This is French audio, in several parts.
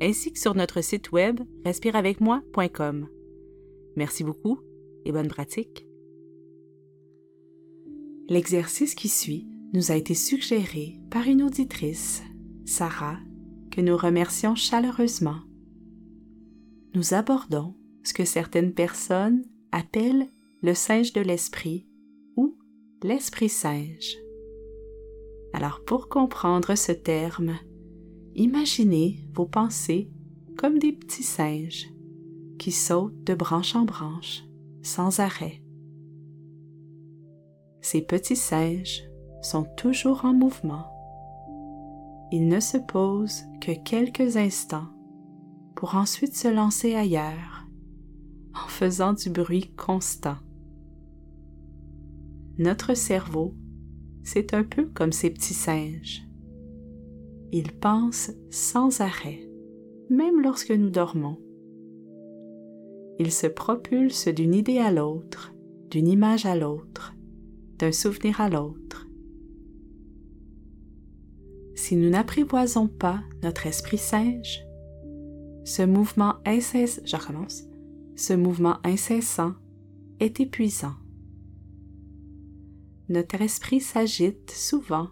ainsi que sur notre site web respireavecmoi.com. Merci beaucoup et bonne pratique. L'exercice qui suit nous a été suggéré par une auditrice, Sarah, que nous remercions chaleureusement. Nous abordons ce que certaines personnes appellent le singe de l'esprit ou l'esprit singe. Alors pour comprendre ce terme, imaginez vos pensées comme des petits singes qui sautent de branche en branche sans arrêt. Ces petits singes sont toujours en mouvement. Ils ne se posent que quelques instants pour ensuite se lancer ailleurs en faisant du bruit constant. Notre cerveau, c'est un peu comme ces petits singes. Il pense sans arrêt, même lorsque nous dormons. Il se propulse d'une idée à l'autre, d'une image à l'autre, d'un souvenir à l'autre. Si nous n'apprivoisons pas notre esprit singe, ce mouvement incessant, je recommence, ce mouvement incessant est épuisant. Notre esprit s'agite souvent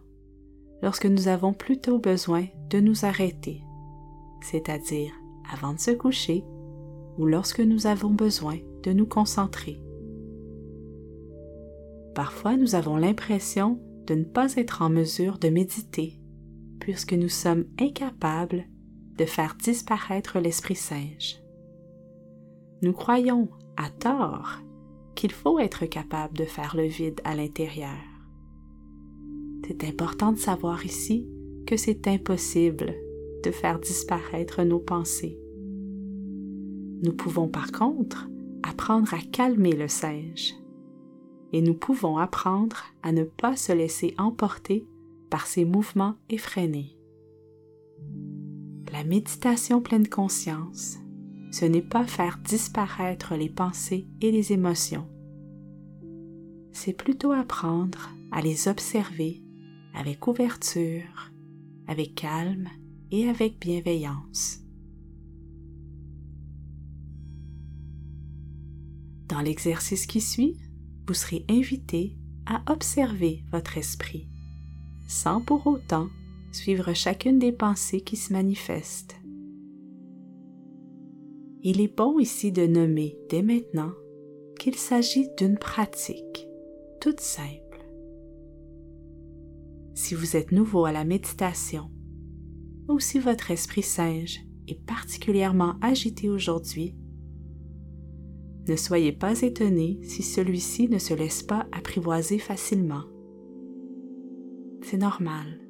lorsque nous avons plutôt besoin de nous arrêter, c'est-à-dire avant de se coucher ou lorsque nous avons besoin de nous concentrer. Parfois, nous avons l'impression de ne pas être en mesure de méditer, puisque nous sommes incapables de faire disparaître l'esprit singe. Nous croyons, à tort, qu'il faut être capable de faire le vide à l'intérieur. C'est important de savoir ici que c'est impossible de faire disparaître nos pensées. Nous pouvons par contre apprendre à calmer le singe et nous pouvons apprendre à ne pas se laisser emporter par ses mouvements effrénés. La méditation pleine conscience, ce n'est pas faire disparaître les pensées et les émotions, c'est plutôt apprendre à les observer avec ouverture, avec calme et avec bienveillance. Dans l'exercice qui suit, vous serez invité à observer votre esprit, sans pour autant suivre chacune des pensées qui se manifestent. Il est bon ici de nommer dès maintenant qu'il s'agit d'une pratique toute simple si vous êtes nouveau à la méditation ou si votre esprit singe est particulièrement agité aujourd'hui, ne soyez pas étonné si celui-ci ne se laisse pas apprivoiser facilement. C'est normal.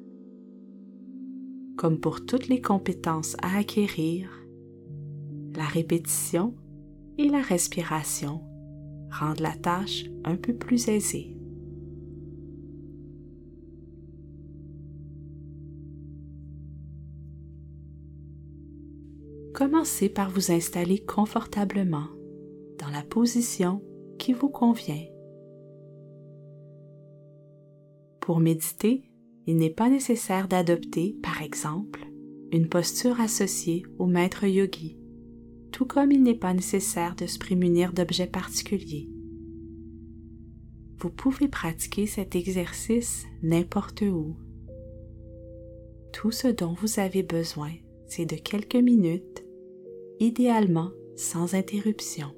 Comme pour toutes les compétences à acquérir, la répétition et la respiration rendent la tâche un peu plus aisée. Commencez par vous installer confortablement dans la position qui vous convient. Pour méditer, il n'est pas nécessaire d'adopter, par exemple, une posture associée au maître yogi, tout comme il n'est pas nécessaire de se prémunir d'objets particuliers. Vous pouvez pratiquer cet exercice n'importe où. Tout ce dont vous avez besoin, c'est de quelques minutes idéalement sans interruption.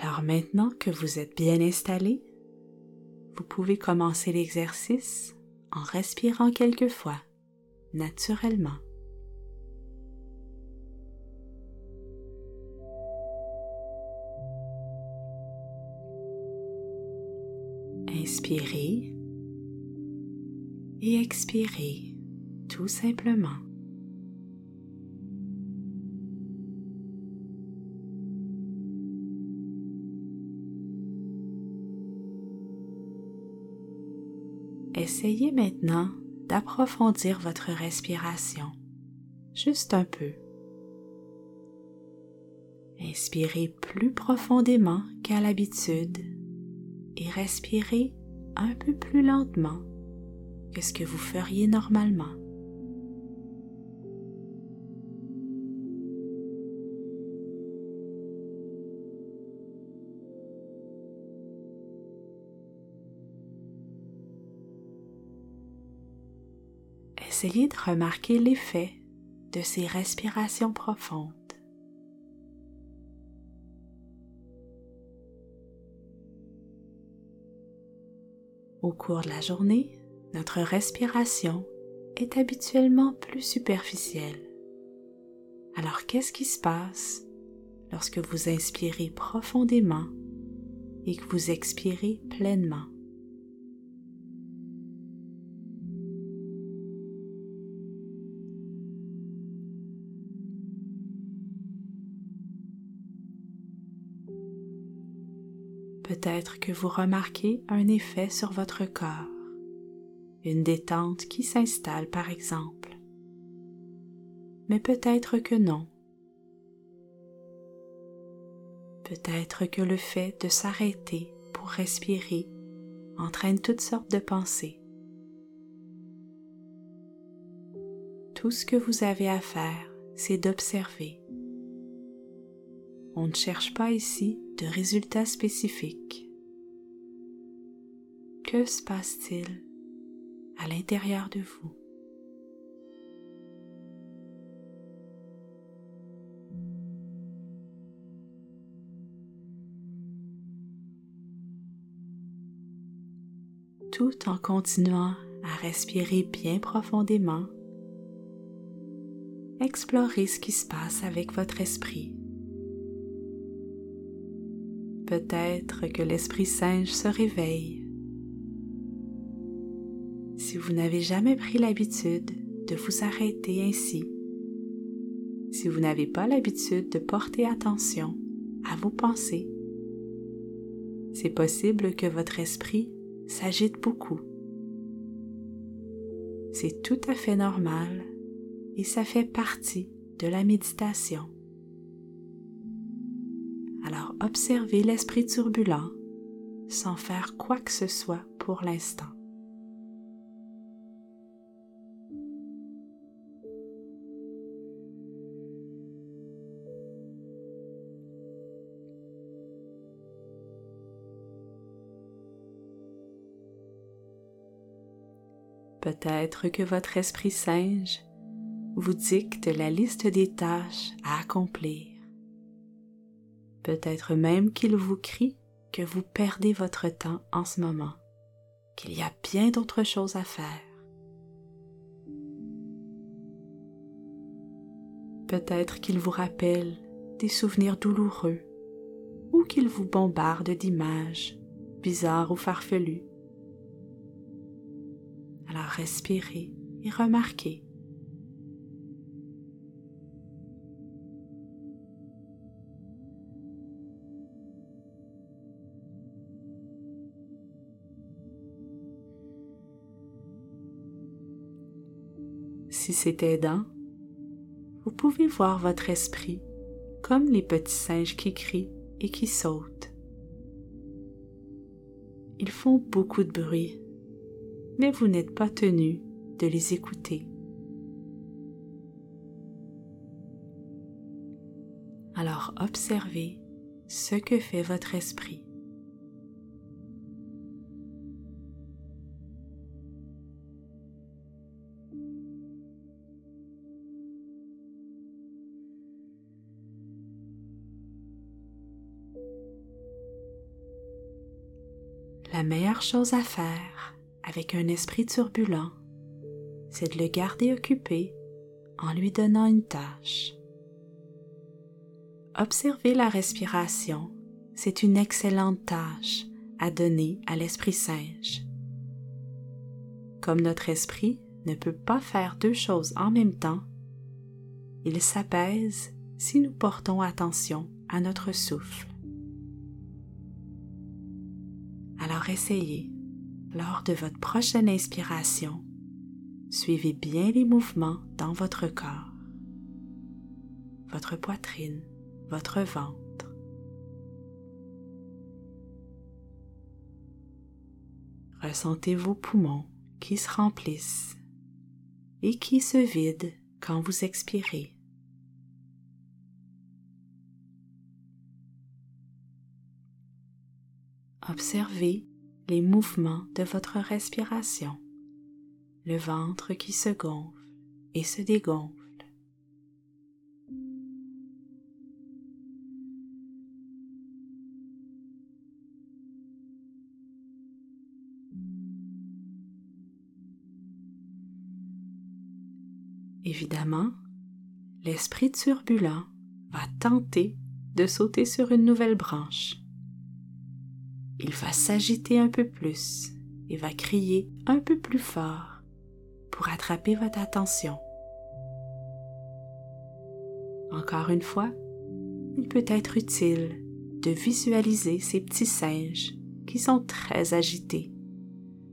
Alors maintenant que vous êtes bien installé, vous pouvez commencer l'exercice en respirant quelquefois, naturellement. Inspirez et expirez tout simplement. Essayez maintenant d'approfondir votre respiration, juste un peu. Inspirez plus profondément qu'à l'habitude et respirez un peu plus lentement que ce que vous feriez normalement. Essayez de remarquer l'effet de ces respirations profondes. Au cours de la journée, notre respiration est habituellement plus superficielle. Alors qu'est-ce qui se passe lorsque vous inspirez profondément et que vous expirez pleinement? Peut-être que vous remarquez un effet sur votre corps, une détente qui s'installe par exemple. Mais peut-être que non. Peut-être que le fait de s'arrêter pour respirer entraîne toutes sortes de pensées. Tout ce que vous avez à faire, c'est d'observer on ne cherche pas ici de résultats spécifiques. Que se passe-t-il à l'intérieur de vous? Tout en continuant à respirer bien profondément, explorez ce qui se passe avec votre esprit. Peut-être que l'Esprit Singe se réveille. Si vous n'avez jamais pris l'habitude de vous arrêter ainsi, si vous n'avez pas l'habitude de porter attention à vos pensées, c'est possible que votre esprit s'agite beaucoup. C'est tout à fait normal et ça fait partie de la méditation. Alors observez l'esprit turbulent sans faire quoi que ce soit pour l'instant. Peut-être que votre esprit singe vous dicte la liste des tâches à accomplir Peut-être même qu'il vous crie que vous perdez votre temps en ce moment, qu'il y a bien d'autres choses à faire. Peut-être qu'il vous rappelle des souvenirs douloureux ou qu'il vous bombarde d'images bizarres ou farfelues. Alors respirez et remarquez si c'est aidant, vous pouvez voir votre esprit comme les petits singes qui crient et qui sautent. Ils font beaucoup de bruit, mais vous n'êtes pas tenu de les écouter. Alors observez ce que fait votre esprit. La meilleure chose à faire avec un esprit turbulent, c'est de le garder occupé en lui donnant une tâche. Observer la respiration, c'est une excellente tâche à donner à l'esprit singe. Comme notre esprit ne peut pas faire deux choses en même temps, il s'apaise si nous portons attention à notre souffle. Alors essayez Lors de votre prochaine inspiration, suivez bien les mouvements dans votre corps, votre poitrine, votre ventre. Ressentez vos poumons qui se remplissent et qui se vident quand vous expirez. Observez les mouvements de votre respiration, le ventre qui se gonfle et se dégonfle. Évidemment, l'esprit turbulent va tenter de sauter sur une nouvelle branche il va s'agiter un peu plus et va crier un peu plus fort pour attraper votre attention. Encore une fois, il peut être utile de visualiser ces petits singes qui sont très agités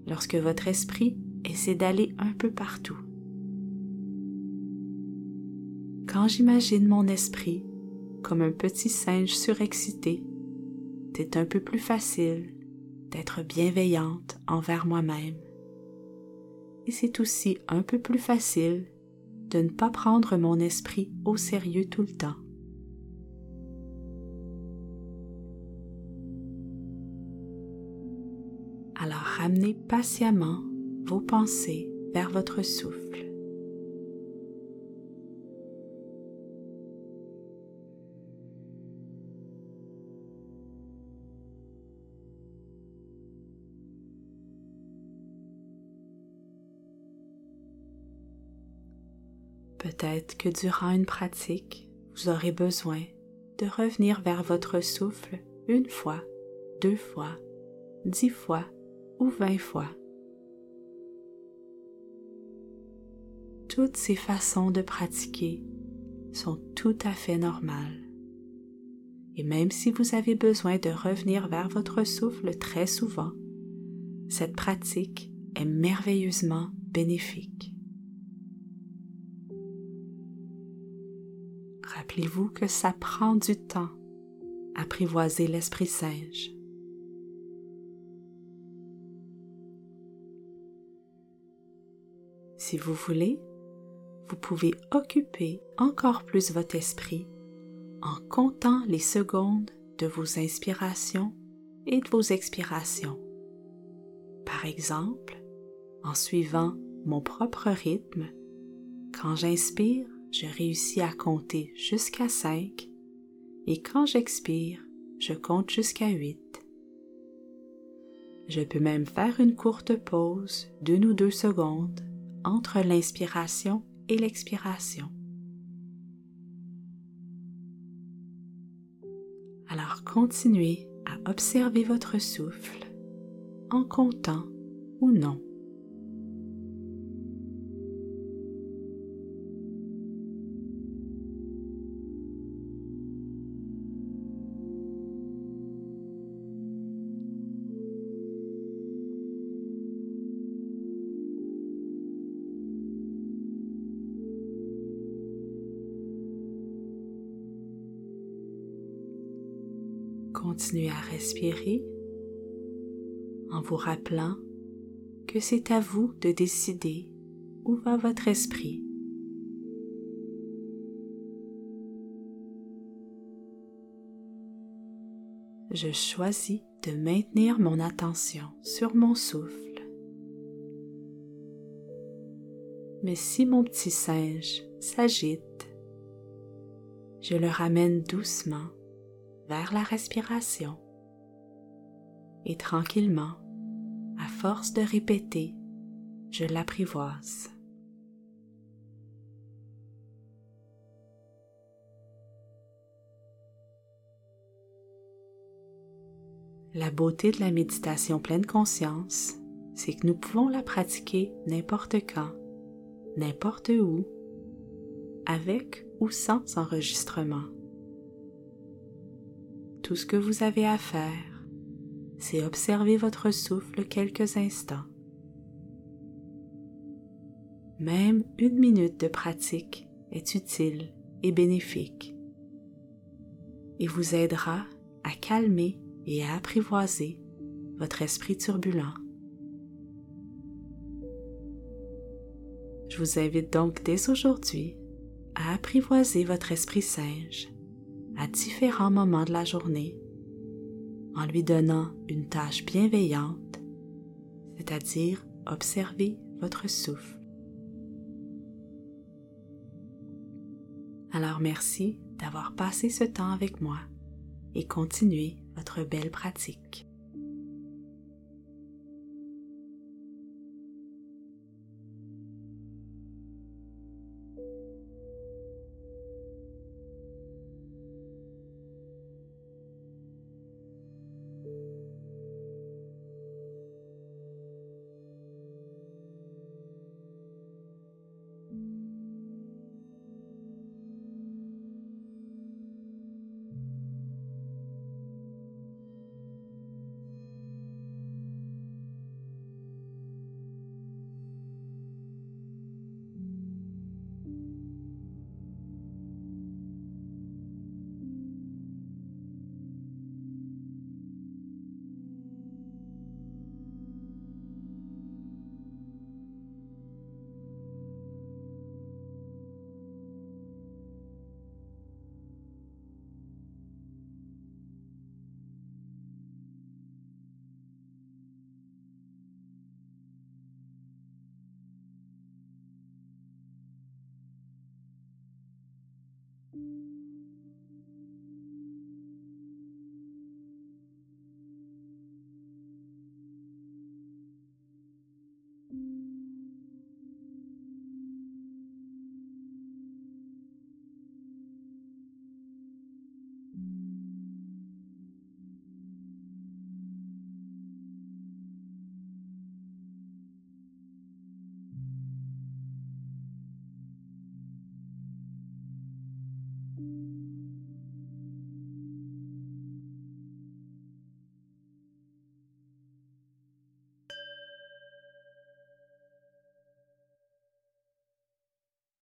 lorsque votre esprit essaie d'aller un peu partout. Quand j'imagine mon esprit comme un petit singe surexcité c'est un peu plus facile d'être bienveillante envers moi-même. Et c'est aussi un peu plus facile de ne pas prendre mon esprit au sérieux tout le temps. Alors ramenez patiemment vos pensées vers votre souffle. Peut-être que durant une pratique, vous aurez besoin de revenir vers votre souffle une fois, deux fois, dix fois ou vingt fois. Toutes ces façons de pratiquer sont tout à fait normales. Et même si vous avez besoin de revenir vers votre souffle très souvent, cette pratique est merveilleusement bénéfique. Rappelez-vous que ça prend du temps apprivoiser l'esprit singe. Si vous voulez, vous pouvez occuper encore plus votre esprit en comptant les secondes de vos inspirations et de vos expirations. Par exemple, en suivant mon propre rythme, quand j'inspire, je réussis à compter jusqu'à 5 et quand j'expire, je compte jusqu'à 8. Je peux même faire une courte pause d'une ou deux secondes entre l'inspiration et l'expiration. Alors continuez à observer votre souffle en comptant ou non. Continuez à respirer en vous rappelant que c'est à vous de décider où va votre esprit. Je choisis de maintenir mon attention sur mon souffle. Mais si mon petit singe s'agite, je le ramène doucement vers la respiration. Et tranquillement, à force de répéter, je l'apprivoise. La beauté de la méditation pleine conscience, c'est que nous pouvons la pratiquer n'importe quand, n'importe où, avec ou sans enregistrement tout ce que vous avez à faire, c'est observer votre souffle quelques instants. Même une minute de pratique est utile et bénéfique et vous aidera à calmer et à apprivoiser votre esprit turbulent. Je vous invite donc dès aujourd'hui à apprivoiser votre esprit singe à différents moments de la journée en lui donnant une tâche bienveillante, c'est-à-dire observer votre souffle. Alors merci d'avoir passé ce temps avec moi et continuez votre belle pratique.